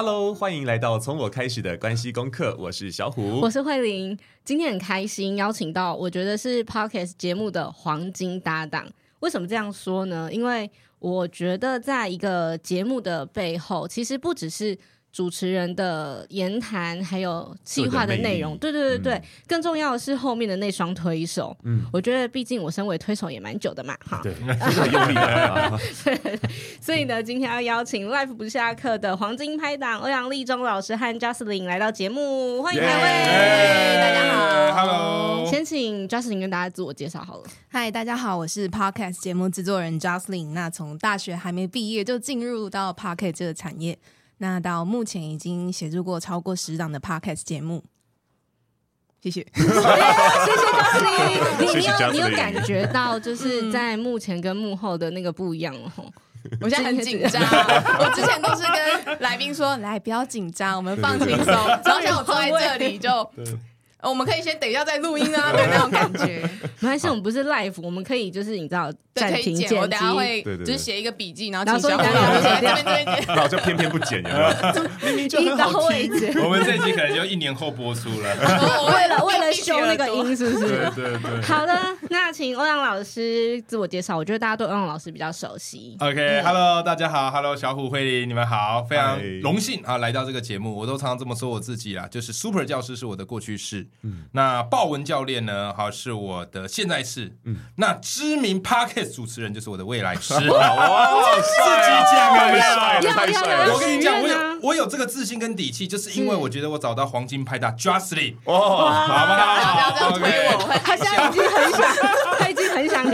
Hello，欢迎来到从我开始的关系功课。我是小虎，我是慧玲。今天很开心邀请到，我觉得是 Podcast 节目的黄金搭档。为什么这样说呢？因为我觉得在一个节目的背后，其实不只是。主持人的言谈还有企划的内容，对对对对，嗯、更重要的是后面的那双推手。嗯，我觉得毕竟我身为推手也蛮久的嘛，哈，对，很用力的。所以呢，今天要邀请 Life 不下课的黄金拍档欧阳立中老师和 Jocelyn 来到节目，欢迎两位，yeah, 大家好，Hello。先请 Jocelyn 跟大家自我介绍好了。嗨，大家好，我是 Podcast 节目制作人 Jocelyn。那从大学还没毕业就进入到 Podcast 这个产业。那到目前已经协助过超过十档的 Podcast 节目，谢谢，谢谢 高你，你有你有感觉到就是在幕前跟幕后的那个不一样哦。我现在很紧张，我之前都是跟来宾说，来不要紧张，我们放轻松，然后像我坐在这里就。我们可以先等一下再录音啊，对那种感觉。没关系，我们不是 live，我们可以就是你知道暂停剪辑，我等下会就是写一个笔记，然后然后说这边这边然后 就偏偏不剪，有没有？明明就很好听。我们这一集可能就一年后播出了。为了为了修那个音，是不是？对对对。好的，那请欧阳老师自我介绍。我觉得大家对欧阳老师比较熟悉。OK，Hello，大家好，Hello，小虎、慧玲，你们好，非常荣幸啊来到这个节目。我都常常这么说我自己啦，就是 Super 教师是我的过去式。嗯，那豹纹教练呢？好，是我的现在是。嗯，那知名 Podcast 主持人就是我的未来师。哇，自己讲啊，太帅了！我跟你讲，我有我有这个自信跟底气，就是因为我觉得我找到黄金拍档 Jocelyn。哇，好不好？不要他现在已经很想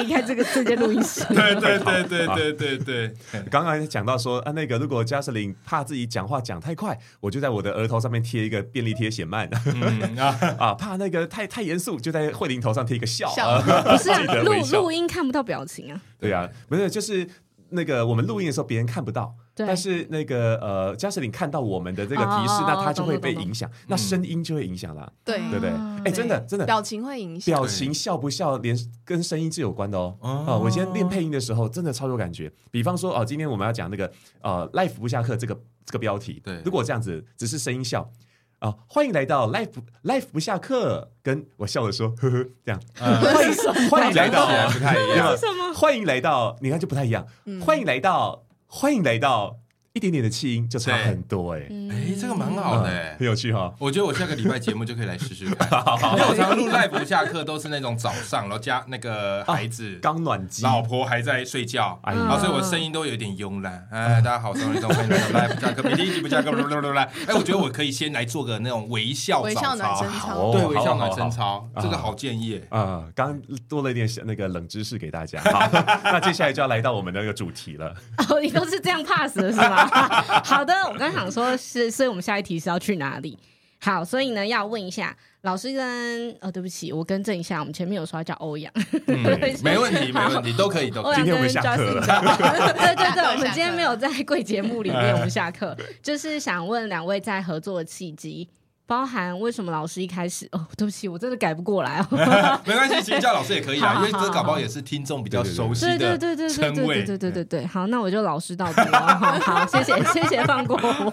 离开这个这间录音室。对对对对对对对。刚刚讲到说啊，那个如果 Jocelyn 怕自己讲话讲太快，我就在我的额头上面贴一个便利贴写慢。啊，怕那。个太太严肃，就在慧玲头上贴一个笑，笑不是啊 录录音看不到表情啊？对啊，不是，就是那个我们录音的时候别人看不到，对但是那个呃，Jocelyn 看到我们的这个提示，哦、那他就会被影响，那声音就会影响了，对对不对？哎，真的真的，表情会影响，表情笑不笑，连跟声音是有关的哦。啊、哦呃，我今天练配音的时候，真的超有感觉。比方说哦、呃，今天我们要讲那个呃，Life 不下课这个这个标题，对，如果这样子只是声音笑。啊，欢迎来到 Life Life 不下课，跟我笑着说 呵呵，这样。欢迎欢迎来到 不太一样，欢迎来到，你看就不太一样。欢迎来到，欢迎来到。一点点的气音就差很多哎，哎，这个蛮好的，很有趣哈。我觉得我下个礼拜节目就可以来试试看，因为我常常录 live 不下课都是那种早上，然后加那个孩子刚暖机，老婆还在睡觉，然后所以我声音都有点慵懒。哎，大家好，欢迎来到 live 下课，每天一集不下课，哎，我觉得我可以先来做个那种微笑早操，对，微笑暖身操，这个好建议啊。刚多了一点那个冷知识给大家，好，那接下来就要来到我们的那个主题了。哦，你都是这样 pass 的是吗？好的，我刚想说是，所以我们下一题是要去哪里？好，所以呢，要问一下老师跟呃、哦，对不起，我更正一下，我们前面有说要叫欧阳，嗯、没问题，没问题，都可以，都可以。今天我们下课了，对对对，我们今天没有在贵节目里面，我们下课，就是想问两位在合作的契机。包含为什么老师一开始哦，对不起，我真的改不过来哦。没关系，其实叫老师也可以啊，因为这搞不好也是听众比较熟悉的。对对对对对对对对对对，好，那我就老师到底了。好，好，谢谢谢谢放过我。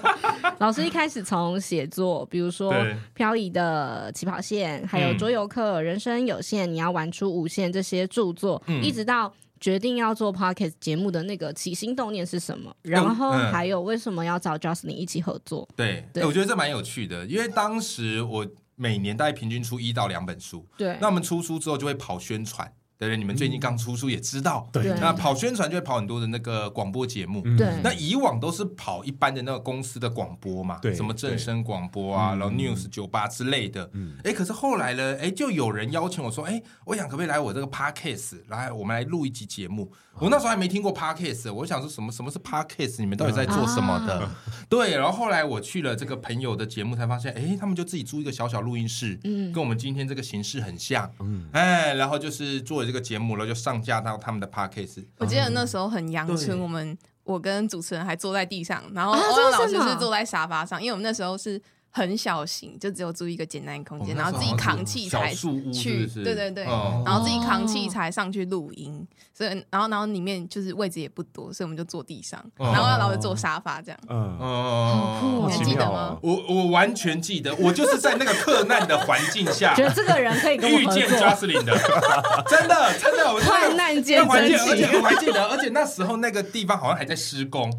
老师一开始从写作，比如说《漂移的起跑线》，还有《桌游课》《人生有限》，你要玩出无限这些著作，一直到。决定要做 Podcast 节目的那个起心动念是什么？然后还有为什么要找 Justin 一起合作？对，对，我觉得这蛮有趣的，因为当时我每年大概平均出一到两本书，对，那我们出书之后就会跑宣传。对对，你们最近刚出书也知道，对，那跑宣传就会跑很多的那个广播节目，对，那以往都是跑一般的那个公司的广播嘛，对，什么正声广播啊，然后 News 酒吧之类的，嗯，哎，可是后来呢，哎，就有人邀请我说，哎，我想可不可以来我这个 Podcast 来，我们来录一集节目。我那时候还没听过 Podcast，我想说什么什么是 Podcast，你们到底在做什么的？对，然后后来我去了这个朋友的节目，才发现，哎，他们就自己租一个小小录音室，嗯，跟我们今天这个形式很像，嗯，哎，然后就是做了这个节目，然后就上架到他们的 Podcast。我记得那时候很阳春，我们我跟主持人还坐在地上，然后欧阳老师是坐在沙发上，因为我们那时候是很小型，就只有租一个简单空间，然后自己扛器材去，对对对，然后自己扛器材上去录音，所以然后然后里面就是位置也不多，所以我们就坐地上，然后老是坐沙发这样。嗯。嗯，你还记得吗？我我完全记得，我就是在那个克难的环境下，觉得这个人可以遇见 Jocelyn 的，真的真的，我患难见真情，而且我还记得，而且那时候那个地方好像还在施工。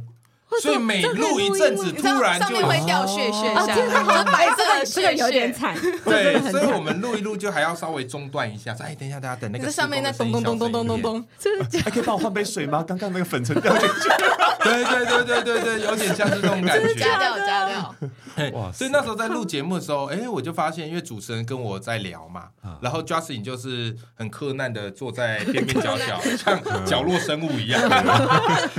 所以每录一阵子，突然就会掉屑屑下来，白色的这个有点惨。对，所以我们录一录就还要稍微中断一下，说：“哎，等一下，大家等那个 上面那咚咚咚咚咚咚咚，还可以帮我换杯水吗？刚刚那个粉尘掉进去。”对对对对对对，有点像是这种感觉。加料加料。哇！所以那时候在录节目的时候，哎，我就发现，因为主持人跟我在聊嘛，然后 Justin 就是很克难的坐在边边角角，像角落生物一样。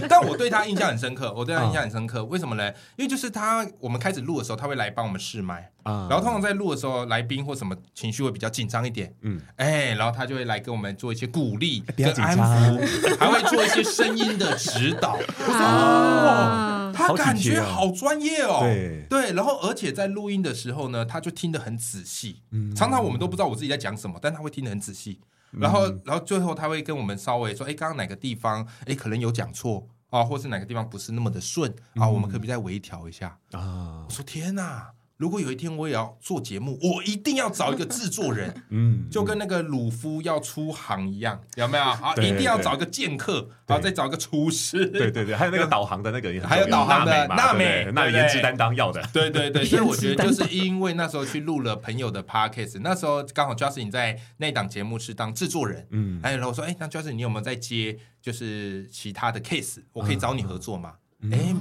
但我对他印象很深刻，我对他印象很深刻。为什么呢？因为就是他，我们开始录的时候，他会来帮我们试麦。然后通常在录的时候，来宾或什么情绪会比较紧张一点。嗯，哎，然后他就会来跟我们做一些鼓励、跟安抚，还会做一些声音的指导。哦，他感觉好专业哦。对对，然后而且在录音的时候呢，他就听得很仔细。嗯，常常我们都不知道我自己在讲什么，但他会听得很仔细。然后，然后最后他会跟我们稍微说：“哎，刚刚哪个地方，哎，可能有讲错啊，或是哪个地方不是那么的顺啊，我们可不可以再微调一下？”啊，我说天哪！如果有一天我也要做节目，我一定要找一个制作人，嗯，就跟那个鲁夫要出航一样，有没有？好，一定要找一个剑客，然后再找一个厨师，对对对，还有那个导航的那个，还有导航的娜美，那颜值担当要的，对对对，所以我觉得 就是因为那时候去录了朋友的 podcast，那时候刚好 Justin 在那档节目是当制作人，嗯，哎，然后我说，哎，那 Justin 你有没有在接就是其他的 case？我可以找你合作吗？哎，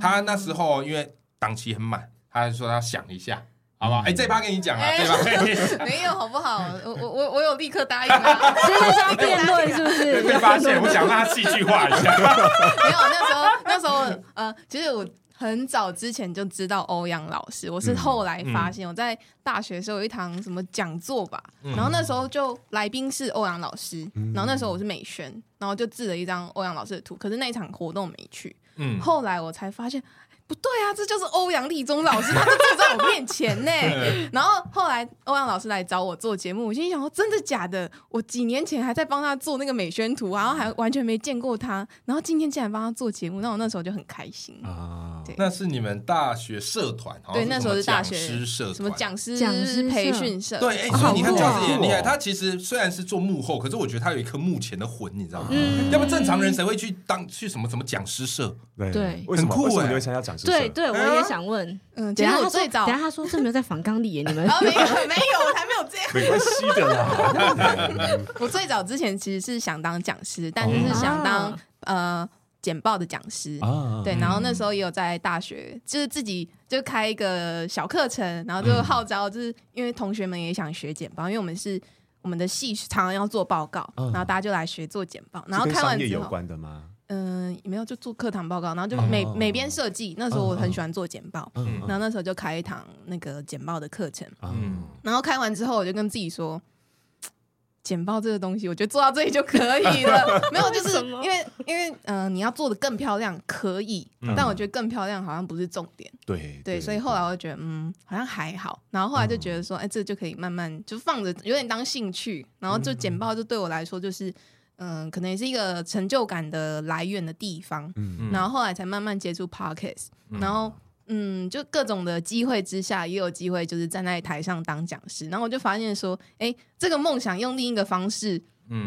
他那时候因为档期很满。他还说他想一下，好不好？哎，这趴跟你讲啊，这趴 没有，好不好？我我我我有立刻答应啊，现在是要辩论是不是？被发现，我想让他戏剧化一下。没有，那时候那时候呃，其实我很早之前就知道欧阳老师，我是后来发现我在大学的时候有一堂什么讲座吧，然后那时候就来宾是欧阳老师，然后那时候我是美宣，然后就制了一张欧阳老师的图，可是那一场活动没去，嗯，后来我才发现。不对啊，这就是欧阳立中老师，他就坐在我面前呢。然后后来欧阳老师来找我做节目，我心里想说：真的假的？我几年前还在帮他做那个美宣图，然后还完全没见过他，然后今天竟然帮他做节目，那我那时候就很开心啊。对，那是你们大学社团，对，那时候是大学师社，什么讲师讲师培训社。对，哎，所以你看这样子也很厉害。他其实虽然是做幕后，可是我觉得他有一颗幕前的魂，你知道吗？要不正常人谁会去当去什么什么讲师社？对，为什么？为什么你会参加讲对对，我也想问。嗯，等下我最早，等下他说这没有在访纲里耶，你们没有没有，我还没有这样。没关系的啦。我最早之前其实是想当讲师，但是是想当呃简报的讲师。对，然后那时候也有在大学，就是自己就开一个小课程，然后就号召，就是因为同学们也想学简报，因为我们是我们的系常常要做报告，然后大家就来学做简报，然后开完之后。有关的吗？嗯，没有就做课堂报告，然后就每每边设计。那时候我很喜欢做简报，然后那时候就开一堂那个简报的课程。嗯，然后开完之后，我就跟自己说，简报这个东西，我觉得做到这里就可以了。没有，就是因为因为嗯，你要做的更漂亮可以，但我觉得更漂亮好像不是重点。对对，所以后来我就觉得嗯，好像还好。然后后来就觉得说，哎，这就可以慢慢就放着，有点当兴趣。然后就简报就对我来说就是。嗯，可能也是一个成就感的来源的地方。嗯，然后后来才慢慢接触 Podcast，嗯，然后嗯，就各种的机会之下，也有机会就是站在台上当讲师。然后我就发现说，哎，这个梦想用另一个方式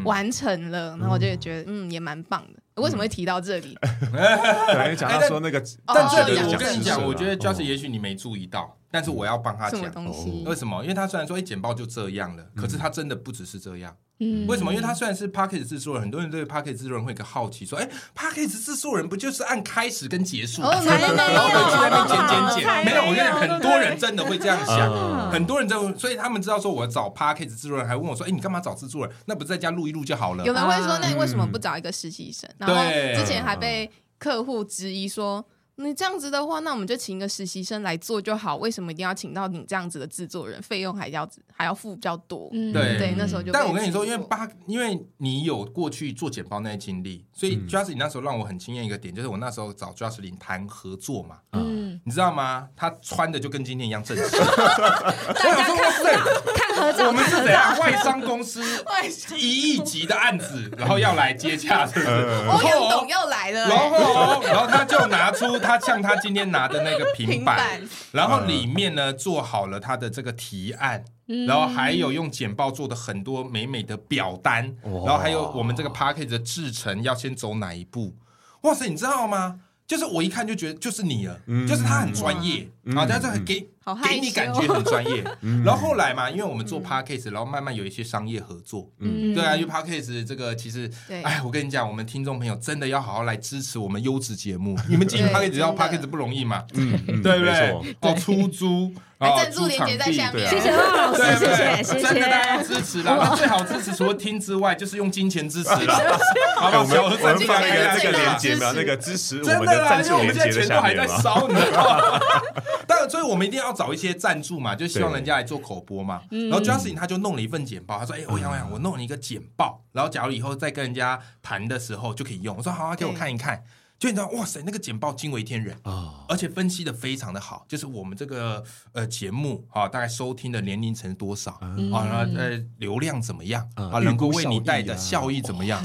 完成了。嗯，然后我就觉得，嗯，也蛮棒的。为什么会提到这里？对，讲到说那个，但这里我跟你讲，我觉得就是也许你没注意到，但是我要帮他讲东西。为什么？因为他虽然说哎，简报就这样了，可是他真的不只是这样。嗯，为什么？因为他虽然是 Podcast 制作人，很多人对 Podcast 制作人会有个好奇，说：“哎，Podcast 制作人不就是按开始跟结束，然后回去那边剪剪剪？”没有，我跟你讲，很多人真的会这样想，很多人就所以他们知道说我找 Podcast 制作人，还问我说：“哎，你干嘛找制作人？那不是在家录一录就好了？”有人会说：“那你为什么不找一个实习生？”然后之前还被客户质疑说。你这样子的话，那我们就请一个实习生来做就好。为什么一定要请到你这样子的制作人？费用还要还要付比较多。嗯、对对，那时候就。但我跟你说，因为八，因为你有过去做简报那些经历，所以 Justin 那时候让我很惊艳一个点，就是我那时候找 Justin 谈合作嘛。嗯。你知道吗？他穿的就跟今天一样正式。大家看，看合照。我们是怎样？外商公司一亿级的案子，然后要来接洽，是不是？欧阳董又来了。然后，然后他就拿出。他像他今天拿的那个平板，然后里面呢做好了他的这个提案，然后还有用简报做的很多美美的表单，然后还有我们这个 package 的制程要先走哪一步？哇塞，你知道吗？就是我一看就觉得就是你了，就是他很专业啊，但是很给给你感觉很专业。然后后来嘛，因为我们做 package，然后慢慢有一些商业合作，嗯，对啊，因为 podcast 这个其实，哎，我跟你讲，我们听众朋友真的要好好来支持我们优质节目。你们经营 package 要 podcast 不容易嘛，嗯，对不对？哦，出租。赞助链接在下面，谢谢老师，谢谢，谢谢，真的大家要支持啦！最好支持除了听之外，就是用金钱支持了。好不好？我们发那个这个链接嘛，那个支持我们的赞助链接的下面嘛。但所以我们一定要找一些赞助嘛，就希望人家来做口播嘛。然后 Justin 他就弄了一份简报，他说：“哎，我想想，我弄了一个简报，然后假如以后再跟人家谈的时候就可以用。”我说：“好啊，给我看一看。”就你知道，哇塞，那个简报惊为天人啊，而且分析的非常的好。就是我们这个呃节目啊，大概收听的年龄层多少啊，呃流量怎么样啊，能够为你带的效益怎么样？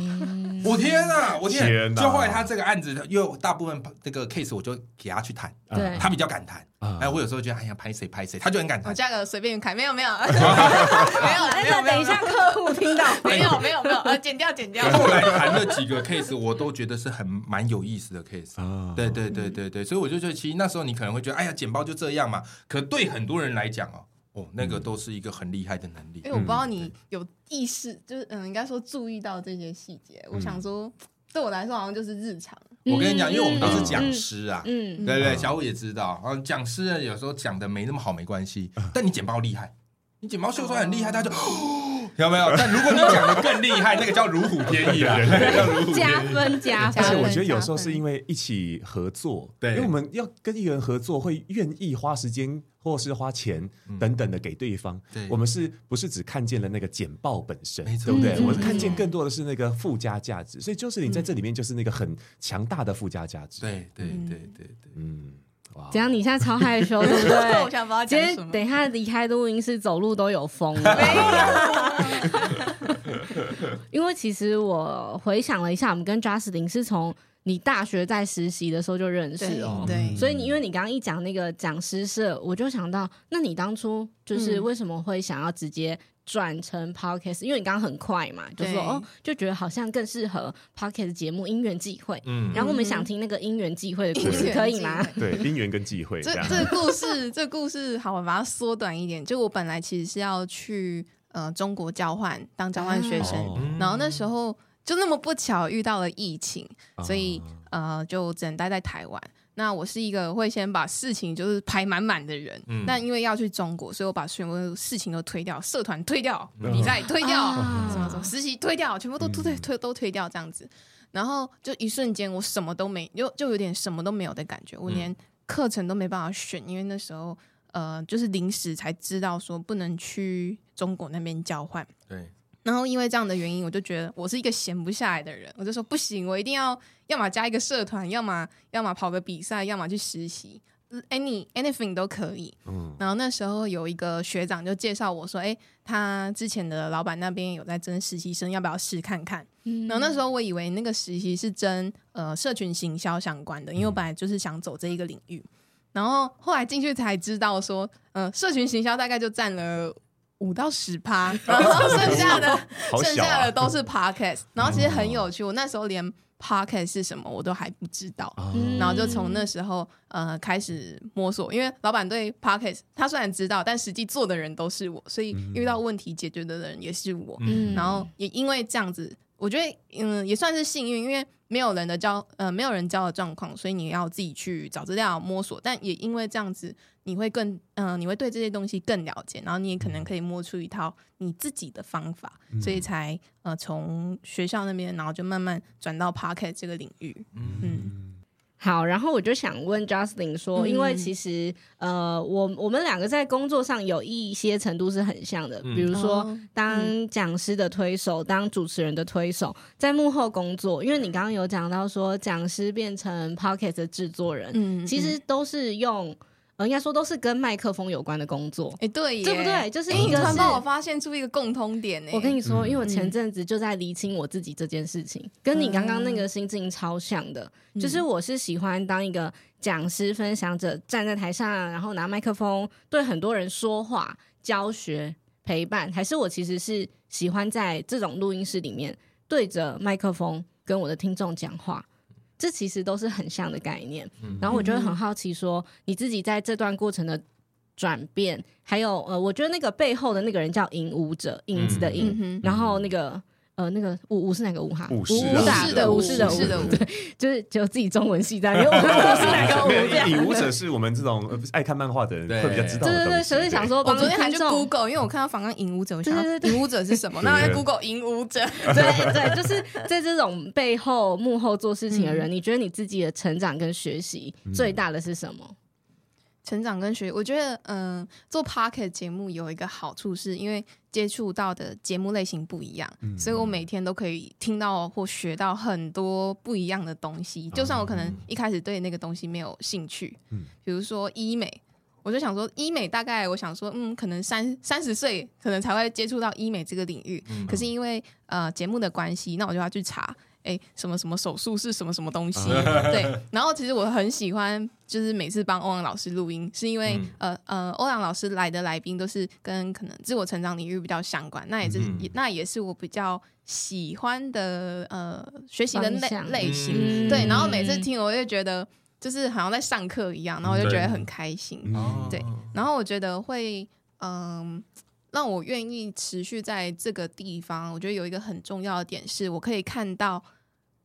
我天啊，我天！就后来他这个案子，因为大部分这个 case 我就给他去谈，他比较敢谈。哎，我有时候觉得哎呀，拍谁拍谁，他就很敢谈。我价格随便开，没有没有没有没有，等一下客户听到，没有没有没有，呃，剪掉剪掉。后来谈了几个 case，我都觉得是很蛮有意思的 case。啊，对对对对对，所以我就觉得，其实那时候你可能会觉得，哎呀，剪报就这样嘛。可对很多人来讲哦，哦，那个都是一个很厉害的能力。因为我不知道你有意识，就是嗯，应该说注意到这些细节。我想说，对我来说好像就是日常。我跟你讲，因为我们都是讲师啊，嗯，对对，小五也知道，讲师呢有时候讲的没那么好没关系，但你剪报厉害，你剪报秀出来很厉害，他就 有没有？但如果你讲的更厉害，那个叫如虎添翼啊，叫如虎添翼，加分加分。而且我觉得有时候是因为一起合作，对，因为我们要跟一个人合作，会愿意花时间。或是花钱等等的给对方，我们是不是只看见了那个简报本身，对不对？我们看见更多的是那个附加价值，所以就是你在这里面就是那个很强大的附加价值。对对对对对，嗯，哇！这样你现在超害羞，对不对？我想把今天等一下离开录音室走路都有风，因为其实我回想了一下，我们跟 Jocelyn 是从。你大学在实习的时候就认识哦，对，所以你因为你刚刚一讲那个讲师社，我就想到，那你当初就是为什么会想要直接转成 podcast？因为你刚刚很快嘛，就说哦，就觉得好像更适合 podcast 节目，因缘际会。嗯，然后我们想听那个因缘际会的故事，可以吗？对，因缘跟际会。这这故事，这故事好，我把它缩短一点。就我本来其实是要去呃中国交换当交换学生，然后那时候。就那么不巧遇到了疫情，所以呃就只能待在台湾。那我是一个会先把事情就是排满满的人，嗯、但因为要去中国，所以我把全部事情都推掉，社团推掉，比赛推掉，什么什么实习推掉，全部都推推都推掉这样子。然后就一瞬间，我什么都没，就就有点什么都没有的感觉。我连课程都没办法选，因为那时候呃就是临时才知道说不能去中国那边交换。对。然后因为这样的原因，我就觉得我是一个闲不下来的人，我就说不行，我一定要要么加一个社团，要么要么跑个比赛，要么去实习，any anything 都可以。嗯。然后那时候有一个学长就介绍我说，哎，他之前的老板那边有在征实习生，要不要试看看？嗯。然后那时候我以为那个实习是征呃社群行销相关的，因为我本来就是想走这一个领域。然后后来进去才知道说，呃，社群行销大概就占了。五到十趴，然后剩下的剩下的都是 podcast，然后其实很有趣。我那时候连 podcast 是什么我都还不知道，然后就从那时候呃开始摸索。因为老板对 podcast 他虽然知道，但实际做的人都是我，所以遇到问题解决的人也是我。然后也因为这样子，我觉得嗯也算是幸运，因为没有人的教呃没有人教的状况，所以你要自己去找资料摸索。但也因为这样子。你会更嗯、呃，你会对这些东西更了解，然后你也可能可以摸出一套你自己的方法，嗯、所以才呃从学校那边，然后就慢慢转到 Pocket 这个领域。嗯，嗯好，然后我就想问 Justin 说，因为其实呃，我我们两个在工作上有一些程度是很像的，比如说当讲师的推手，当主持人的推手，在幕后工作。因为你刚刚有讲到说，讲师变成 p o c k e t 的制作人，嗯，其实都是用。呃，应该说都是跟麦克风有关的工作，哎，对，对不对？就是一个是帮我发现出一个共通点呢。我跟你说，因为我前阵子就在厘清我自己这件事情，跟你刚刚那个心境超像的，就是我是喜欢当一个讲师、分享者，站在台上，然后拿麦克风对很多人说话、教学、陪伴，还是我其实是喜欢在这种录音室里面对着麦克风跟我的听众讲话。这其实都是很像的概念，然后我就会很好奇，说你自己在这段过程的转变，还有呃，我觉得那个背后的那个人叫影舞者，影子的影，然后那个。呃，那个舞舞是哪个舞哈？武士的武士的武士的舞，对，就是只有自己中文系在，因为我们是哪个舞？影舞者是我们这种爱看漫画的人会比较知道。对对对，所以想说，我昨天还去 Google，因为我看到访问影舞者，我想影舞者是什么？那我在 Google 影舞者，对对，就是在这种背后幕后做事情的人，你觉得你自己的成长跟学习最大的是什么？成长跟学，我觉得，嗯、呃，做 Pocket 节目有一个好处，是因为接触到的节目类型不一样，嗯、所以我每天都可以听到或学到很多不一样的东西。就算我可能一开始对那个东西没有兴趣，嗯，比如说医美，我就想说医美大概我想说，嗯，可能三三十岁可能才会接触到医美这个领域。嗯、可是因为呃节目的关系，那我就要去查。哎，什么什么手术是什么什么东西？对，然后其实我很喜欢，就是每次帮欧阳老师录音，是因为、嗯、呃呃，欧阳老师来的来宾都是跟可能自我成长领域比较相关，那也是、嗯、那也是我比较喜欢的呃学习的类类型。嗯、对，然后每次听，我就觉得就是好像在上课一样，然后我就觉得很开心。对，对，然后我觉得会嗯、呃，让我愿意持续在这个地方。我觉得有一个很重要的点是，我可以看到。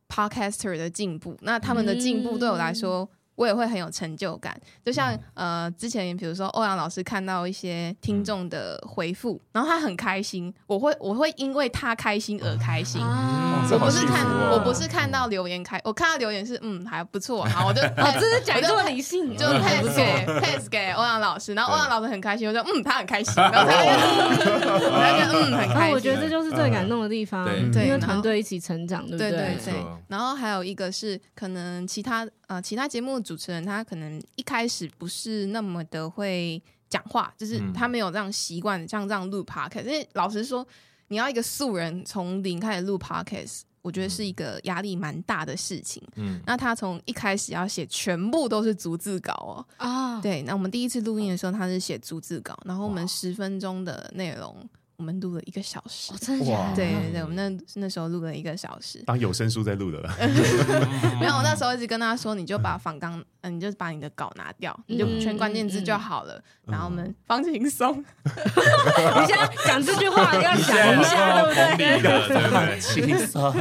Podcaster 的进步，那他们的进步对我来说，嗯、我也会很有成就感。就像、嗯、呃，之前比如说欧阳老师看到一些听众的回复，嗯、然后他很开心，我会我会因为他开心而开心。啊、我不是看、啊、我不是看到留言开，我看到留言是嗯还不错，好，我就我这是讲这么理性，就 pass 给 pass 给欧阳老师，然后欧阳老师很开心，我就嗯他很开心，然后他就嗯很开心。啊、我觉得这就是最感动的地方，嗯、对，因为团队一起成长，对不对？对对对。然后还有一个是，可能其他呃其他节目的主持人他可能一开始不是那么的会讲话，就是他没有这样习惯像这样录 podcast。因为老实说，你要一个素人从零开始录 podcast，我觉得是一个压力蛮大的事情。嗯，那他从一开始要写全部都是逐字稿哦。啊，对。那我们第一次录音的时候，他是写逐字稿，然后我们十分钟的内容。我们录了一个小时，哦、真的假的？对对对，我们那那时候录了一个小时，当有声书在录的了。没有，我那时候一直跟他说，你就把仿纲，嗯，你就把你的稿拿掉，嗯、你就圈关键字就好了。嗯、然后我们放轻松。你现在讲这句话要想一下，对不对？放轻松。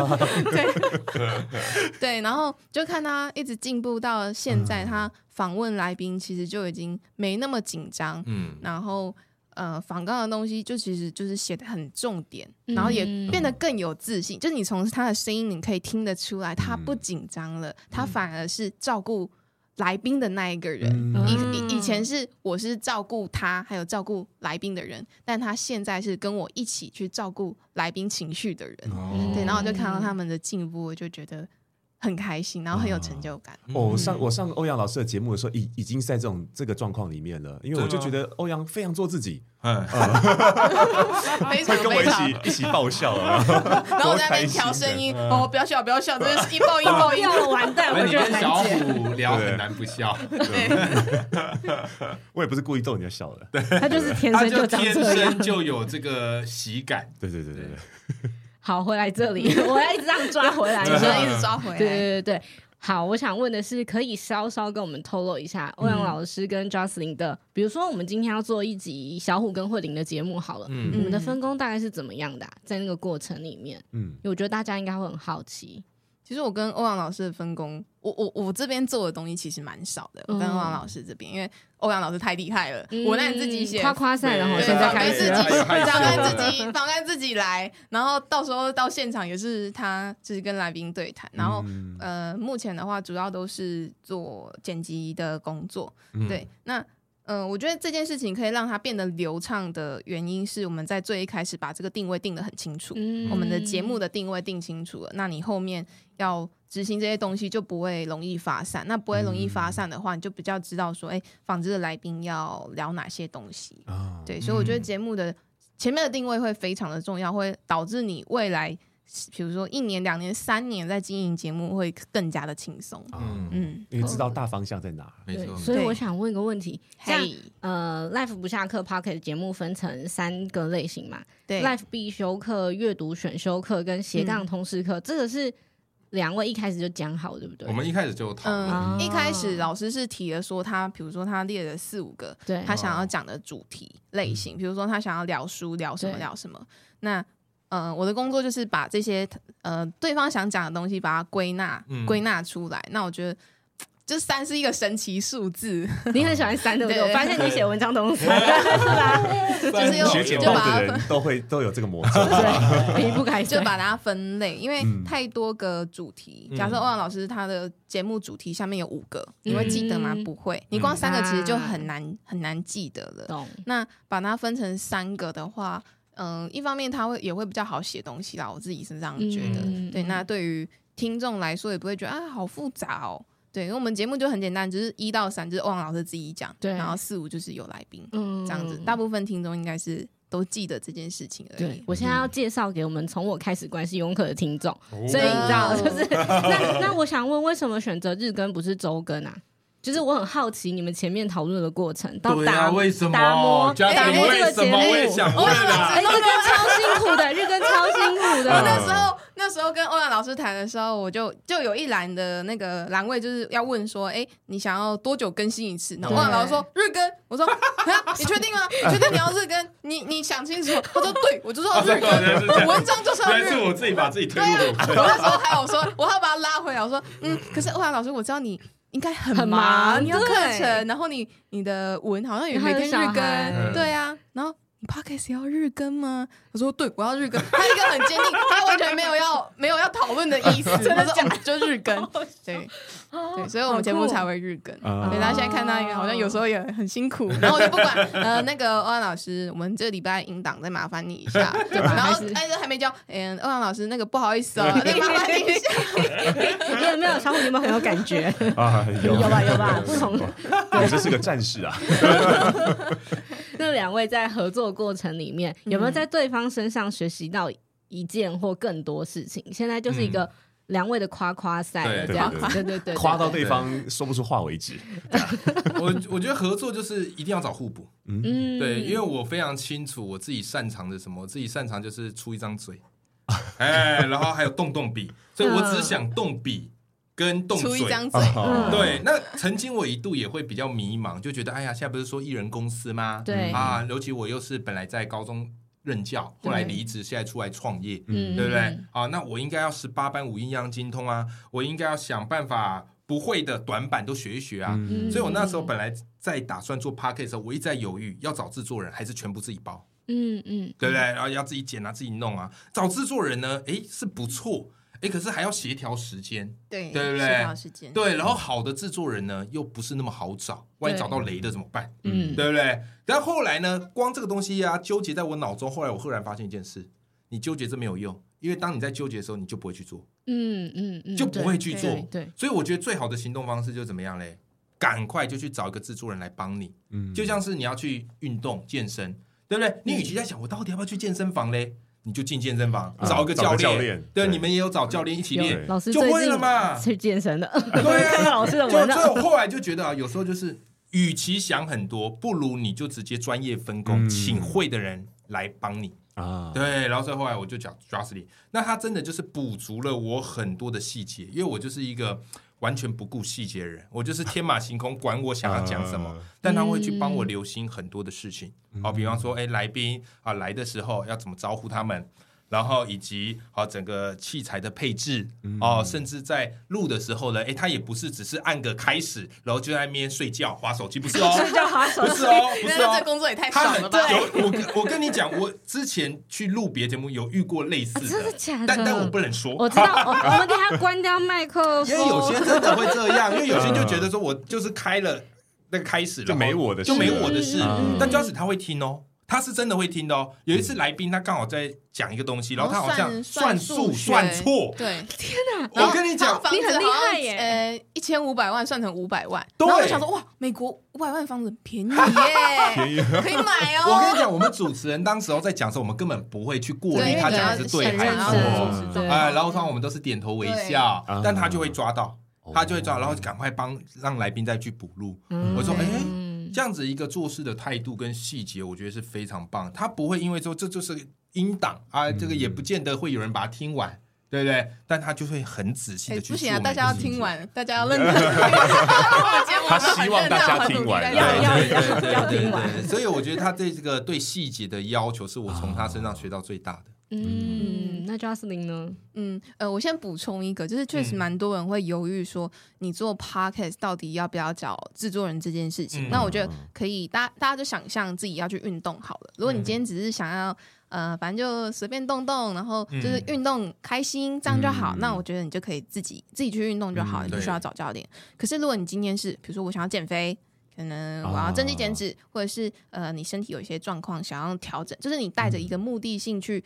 对 对，然后就看他一直进步到现在，他访问来宾其实就已经没那么紧张。嗯，然后。呃，仿纲的东西就其实就是写的很重点，嗯、然后也变得更有自信。嗯、就是你从他的声音，你可以听得出来，他不紧张了，嗯、他反而是照顾来宾的那一个人。以、嗯、以前是我是照顾他，还有照顾来宾的人，但他现在是跟我一起去照顾来宾情绪的人。哦、对，然后我就看到他们的进步，我就觉得。很开心，然后很有成就感。哦，我上我上欧阳老师的节目的时候，已已经在这种这个状况里面了，因为我就觉得欧阳非常做自己，嗯，非常 跟我一起一起爆笑，然后我在那边调声音，哦，不要笑，不要笑，这是一爆一爆一爆。完蛋，我觉得小虎聊很难不笑，对。我也不是故意逗你的笑的，对，他就是天生就天生就有这个喜感，对对对对。对。好，回来这里，我要一直这样抓回来，你说一直抓回来。对对对。对，好，我想问的是，可以稍稍跟我们透露一下欧阳老师跟 Jocelyn 的，比如说我们今天要做一集小虎跟慧玲的节目，好了，嗯，你们的分工大概是怎么样的，在那个过程里面，嗯，我觉得大家应该会很好奇。其实我跟欧阳老师的分工，我我我这边做的东西其实蛮少的。我跟欧阳老师这边，因为欧阳老师太厉害了，文案自己写，夸夸赛，然后现在开始，访谈自己，访谈自己来，然后到时候到现场也是他，就是跟来宾对谈。然后呃，目前的话主要都是做剪辑的工作。对，那。嗯、呃，我觉得这件事情可以让它变得流畅的原因是，我们在最一开始把这个定位定得很清楚，嗯、我们的节目的定位定清楚了，那你后面要执行这些东西就不会容易发散。那不会容易发散的话，你就比较知道说，哎，访这个来宾要聊哪些东西。哦、对，所以我觉得节目的前面的定位会非常的重要，会导致你未来。比如说一年、两年、三年在经营节目会更加的轻松，嗯嗯，因为知道大方向在哪，没错。所以我想问一个问题，像呃，Life 不下课 Pocket 节目分成三个类型嘛？对，Life 必修课、阅读选修课跟斜杠通识课，这个是两位一开始就讲好，对不对？我们一开始就讨论，一开始老师是提了说他，比如说他列了四五个，对，他想要讲的主题类型，比如说他想要聊书，聊什么聊什么，那。嗯、呃，我的工作就是把这些呃对方想讲的东西，把它归纳归纳出来。那我觉得，就三是一个神奇数字。你很喜欢三对不对？我发现你写文章都是吧？就是用学简报的人都会都有这个模式，离不开就把它分类，因为太多个主题。假设欧阳老师他的节目主题下面有五个，你会记得吗？不会，你光三个其实就很难很难记得了。懂。那把它分成三个的话。嗯，一方面他会也会比较好写东西啦，我自己是这样觉得。嗯、对，那对于听众来说也不会觉得啊好复杂哦。对，因为我们节目就很简单，就是一到三就是欧阳老师自己讲，对，然后四五就是有来宾，嗯，这样子，大部分听众应该是都记得这件事情而已。对，我现在要介绍给我们从我开始关系永可的听众，嗯、所以你知道，就是 那那我想问，为什么选择日更不是周更啊？就是我很好奇你们前面讨论的过程，到打为什么打磨打磨这个节目，我也想问啊，日更超辛苦的，日更超辛苦的。我那时候那时候跟欧阳老师谈的时候，我就就有一栏的那个栏位就是要问说，哎，你想要多久更新一次？然后欧阳老师说日更，我说 你确定吗？你确定你要日更？你你想清楚。他说对，我就说日更，文章就是要日更。是我自己把自己推入。我那时候还有说，我要把他拉回来。我说嗯，可是欧阳老师，我知道你。应该很忙，你要课程，然后你你的文好像也每天日更，对啊，然后你 podcast 要日更吗？我说对，我要日更。他一个很坚定，他完全没有要没有要讨论的意思，他说就日更，对对，所以我们节目才会日更。所以大家现在看到一个好像有时候也很辛苦，然后我就不管呃那个欧阳老师，我们这礼拜音档再麻烦你一下，对吧？然后哎这还没交，嗯，欧阳老师那个不好意思哦，再麻烦你一下。没有没有，小虎你们很有感觉啊，有吧有吧，不同，我这是个战士啊。那两位在合作过程里面，有没有在对方身上学习到一件或更多事情？现在就是一个两位的夸夸赛，这样对对对，夸到对方说不出话为止。我我觉得合作就是一定要找互补，嗯，对，因为我非常清楚我自己擅长的什么，我自己擅长就是出一张嘴，哎，然后还有动动笔，所以我只想动笔。跟动嘴，出一张嘴，对，那曾经我一度也会比较迷茫，就觉得哎呀，现在不是说艺人公司吗？对。啊，尤其我又是本来在高中任教，后来离职，现在出来创业，对不对？啊，那我应该要十八般武艺样精通啊，我应该要想办法不会的短板都学一学啊。所以我那时候本来在打算做 podcast 的时候，我一直在犹豫，要找制作人还是全部自己包？嗯嗯，对不对？然后要自己剪啊，自己弄啊，找制作人呢，哎，是不错。哎，可是还要协调时间，对对不对？协调时间，对。然后好的制作人呢，又不是那么好找，万一找到雷的怎么办？嗯，对不对？但后来呢，光这个东西呀，纠结在我脑中。后来我赫然发现一件事：你纠结这没有用，因为当你在纠结的时候，你就不会去做，嗯嗯嗯，就不会去做。对，所以我觉得最好的行动方式就是怎么样嘞？赶快就去找一个制作人来帮你。嗯，就像是你要去运动健身，对不对？你与其在想我到底要不要去健身房嘞？你就进健身房找一个教练，对，你们也有找教练一起练，老师就会了嘛。去健身的，对啊，老师的文章。就后来就觉得啊，有时候就是，与其想很多，不如你就直接专业分工，请会的人来帮你啊。对，然后所以后来我就讲 Jocelyn，那他真的就是补足了我很多的细节，因为我就是一个。完全不顾细节的人，我就是天马行空，管我想要讲什么，啊、但他会去帮我留心很多的事情。好、嗯，比方说，哎，来宾啊来的时候要怎么招呼他们，然后以及好整个器材的配置哦，甚至在录的时候呢，哎，他也不是只是按个开始，然后就在那边睡觉划手机，不是哦，睡觉划手机，不是哦，不是哦，这工作也太爽了吧？有我我跟你讲，我之前去录别节目有遇过类似的，真的假的？但但我不能说，我知道，我 们等下关掉麦克风，因为有些真的会这样，因为有些就觉得说我就是开了那个开始，就没我的事，就没我的事，但 Justin 他会听哦。他是真的会听的哦。有一次来宾他刚好在讲一个东西，然后他好像算数算错。对，天哪！我跟你讲，你很厉害耶。呃，一千五百万算成五百万，然后我想说哇，美国五百万房子便宜耶，便宜可以买哦。我跟你讲，我们主持人当时候在讲的时候，我们根本不会去过滤他讲的是对还是错。哎，然后通常我们都是点头微笑，但他就会抓到，他就会抓，然后赶快帮让来宾再去补录。我说哎。这样子一个做事的态度跟细节，我觉得是非常棒。他不会因为说这就是音档啊，这个也不见得会有人把它听完，对不对？但他就会很仔细的去。不行啊，大家要听完，大家要认真。他希望大家听完，要要要要听完。所以我觉得他对这个对细节的要求，是我从他身上学到最大的。嗯，那 Jocelyn 呢？嗯，呃，我先补充一个，就是确实蛮多人会犹豫说，你做 podcast 到底要不要找制作人这件事情。嗯、那我觉得可以，大家大家就想象自己要去运动好了。如果你今天只是想要，呃，反正就随便动动，然后就是运动开心，这样就好。嗯、那我觉得你就可以自己自己去运动就好，嗯、你不需要找教练。可是如果你今天是，比如说我想要减肥，可能我要增肌减脂，哦、或者是呃你身体有一些状况想要调整，就是你带着一个目的性去。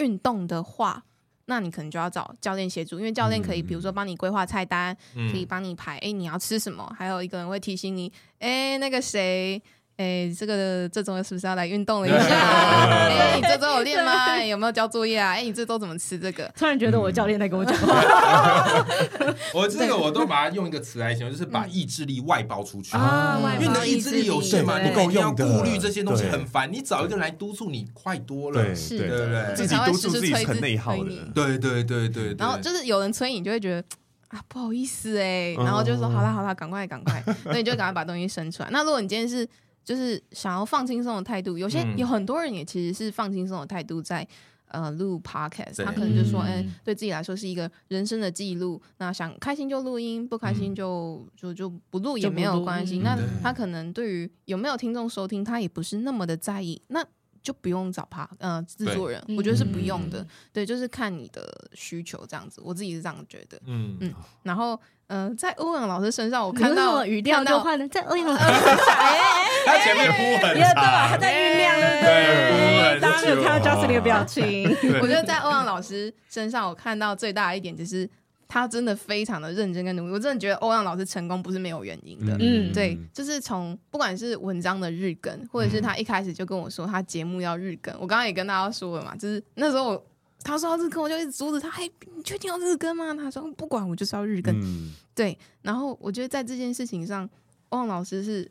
运动的话，那你可能就要找教练协助，因为教练可以，比如说帮你规划菜单，嗯、可以帮你排，哎，你要吃什么？还有一个人会提醒你，哎，那个谁。哎，这个这周是不是要来运动了一下？哎，你这周有练吗？有没有交作业啊？哎，你这周怎么吃这个？突然觉得我教练在跟我讲话。我这个我都把它用一个词来形容，就是把意志力外包出去啊。因为你的意志力有限嘛，你不够用，顾虑这些东西很烦。你找一个人来督促你，快多了。是，对对对，自己督促自己很内耗的。对对对对。然后就是有人催你，就会觉得啊不好意思哎，然后就说好啦好啦，赶快赶快，那你就赶快把东西生出来。那如果你今天是。就是想要放轻松的态度，有些有很多人也其实是放轻松的态度在呃录 podcast，他可能就说，哎、欸，对自己来说是一个人生的记录，那想开心就录音，不开心就就就不录也没有关系。那他可能对于有没有听众收听，他也不是那么的在意，那就不用找他呃制作人，我觉得是不用的。对，就是看你的需求这样子，我自己是这样觉得。嗯嗯，然后。嗯，在欧阳老师身上，我看到语调就换了，在欧阳老师身 上，他前面铺很长，他在酝酿，对，大家有看到 Justin 的表情。我觉得在欧阳老师身上，我看到最大的一点就是他真的非常的认真跟努力。我真的觉得欧阳老师成功不是没有原因的，嗯，对，就是从不管是文章的日更，或者是他一开始就跟我说他节目要日更，我刚刚也跟大家说了嘛，就是那时候我。他说要日更，我就一直阻止他。嘿，你确定要日更吗？他说不管，我就是要日更。嗯、对，然后我觉得在这件事情上，欧阳老师是，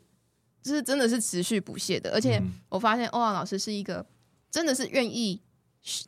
就是真的是持续不懈的。而且我发现欧阳老师是一个真的是愿意